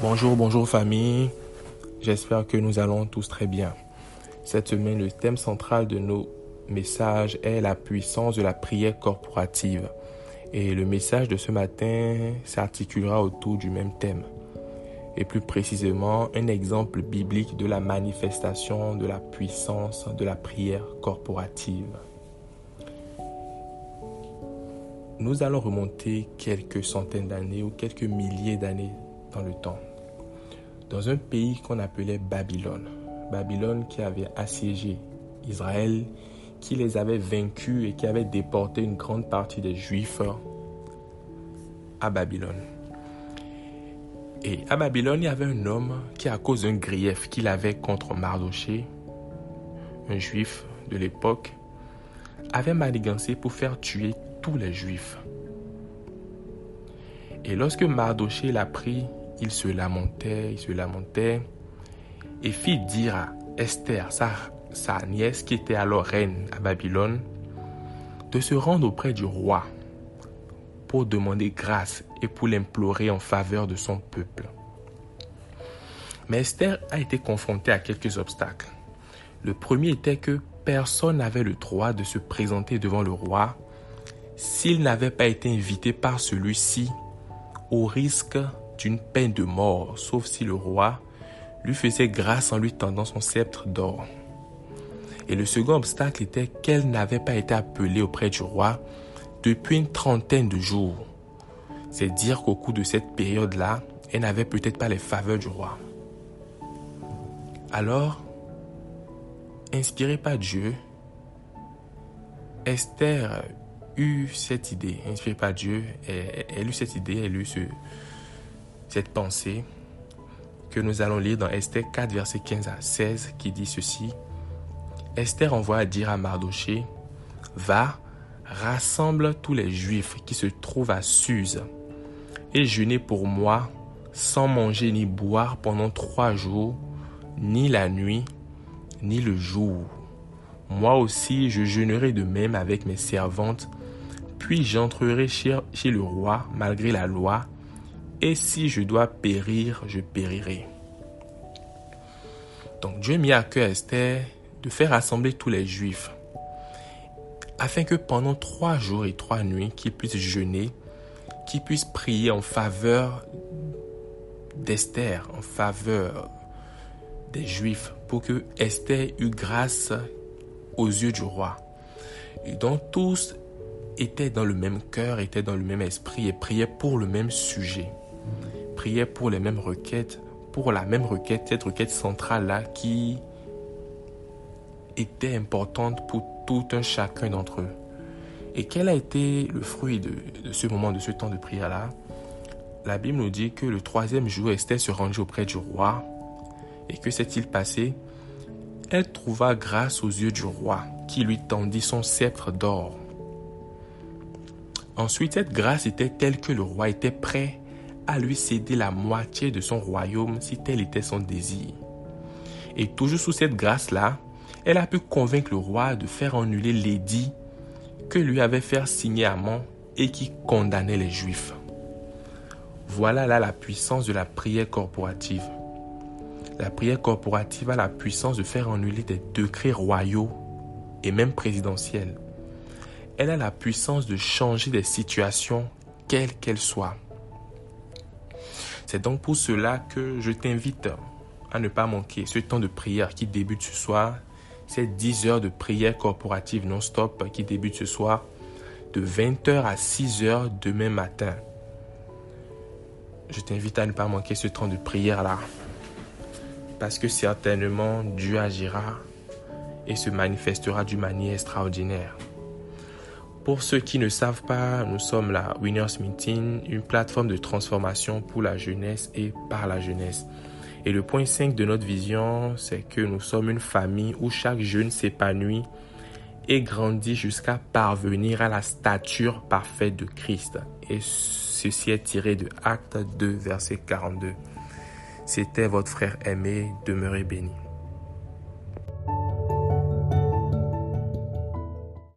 Bonjour, bonjour famille. J'espère que nous allons tous très bien. Cette semaine, le thème central de nos messages est la puissance de la prière corporative. Et le message de ce matin s'articulera autour du même thème. Et plus précisément, un exemple biblique de la manifestation de la puissance de la prière corporative. Nous allons remonter quelques centaines d'années ou quelques milliers d'années dans le temps dans un pays qu'on appelait Babylone. Babylone qui avait assiégé Israël, qui les avait vaincus et qui avait déporté une grande partie des Juifs à Babylone. Et à Babylone, il y avait un homme qui, à cause d'un grief qu'il avait contre Mardoché, un juif de l'époque, avait manigancé pour faire tuer tous les juifs. Et lorsque Mardoché l'a pris, il se lamentait, il se lamentait, et fit dire à Esther, sa, sa nièce qui était alors reine à Babylone, de se rendre auprès du roi pour demander grâce et pour l'implorer en faveur de son peuple. Mais Esther a été confrontée à quelques obstacles. Le premier était que personne n'avait le droit de se présenter devant le roi s'il n'avait pas été invité par celui-ci au risque d'une peine de mort, sauf si le roi lui faisait grâce en lui tendant son sceptre d'or. Et le second obstacle était qu'elle n'avait pas été appelée auprès du roi depuis une trentaine de jours. C'est dire qu'au cours de cette période-là, elle n'avait peut-être pas les faveurs du roi. Alors, inspirée par Dieu, Esther eut cette idée, inspirée par Dieu, elle, elle eut cette idée, elle eut ce, cette pensée que nous allons lire dans Esther 4, verset 15 à 16, qui dit ceci. Esther envoie à dire à Mardoché, Va, rassemble tous les Juifs qui se trouvent à Suse, et jeûnez pour moi, sans manger ni boire pendant trois jours, ni la nuit, ni le jour. Moi aussi, je jeûnerai de même avec mes servantes, puis j'entrerai chez, chez le roi malgré la loi, et si je dois périr, je périrai. Donc Dieu mit à cœur Esther de faire rassembler tous les Juifs, afin que pendant trois jours et trois nuits, qu'ils puissent jeûner, qu'ils puissent prier en faveur d'Esther, en faveur des Juifs, pour que Esther eût grâce aux yeux du roi. Et donc tous étaient dans le même cœur, étaient dans le même esprit et priaient pour le même sujet priait pour les mêmes requêtes, pour la même requête, cette requête centrale-là qui était importante pour tout un chacun d'entre eux. Et quel a été le fruit de, ce moment, de ce temps de prière-là? La Bible nous dit que le troisième jour, Esther se rendit auprès du roi. Et que s'est-il passé? Elle trouva grâce aux yeux du roi, qui lui tendit son sceptre d'or. Ensuite, cette grâce était telle que le roi était prêt à lui céder la moitié de son royaume si tel était son désir. Et toujours sous cette grâce-là, elle a pu convaincre le roi de faire annuler l'édit que lui avait fait signer Amon et qui condamnait les Juifs. Voilà là la puissance de la prière corporative. La prière corporative a la puissance de faire annuler des décrets royaux et même présidentiels. Elle a la puissance de changer des situations, quelles qu'elles soient. C'est donc pour cela que je t'invite à ne pas manquer ce temps de prière qui débute ce soir, ces 10 heures de prière corporative non-stop qui débute ce soir, de 20h à 6h demain matin. Je t'invite à ne pas manquer ce temps de prière-là. Parce que certainement Dieu agira et se manifestera d'une manière extraordinaire. Pour ceux qui ne savent pas, nous sommes la Winners Meeting, une plateforme de transformation pour la jeunesse et par la jeunesse. Et le point 5 de notre vision, c'est que nous sommes une famille où chaque jeune s'épanouit et grandit jusqu'à parvenir à la stature parfaite de Christ. Et ceci est tiré de Acte 2, verset 42. C'était votre frère aimé, demeurez béni.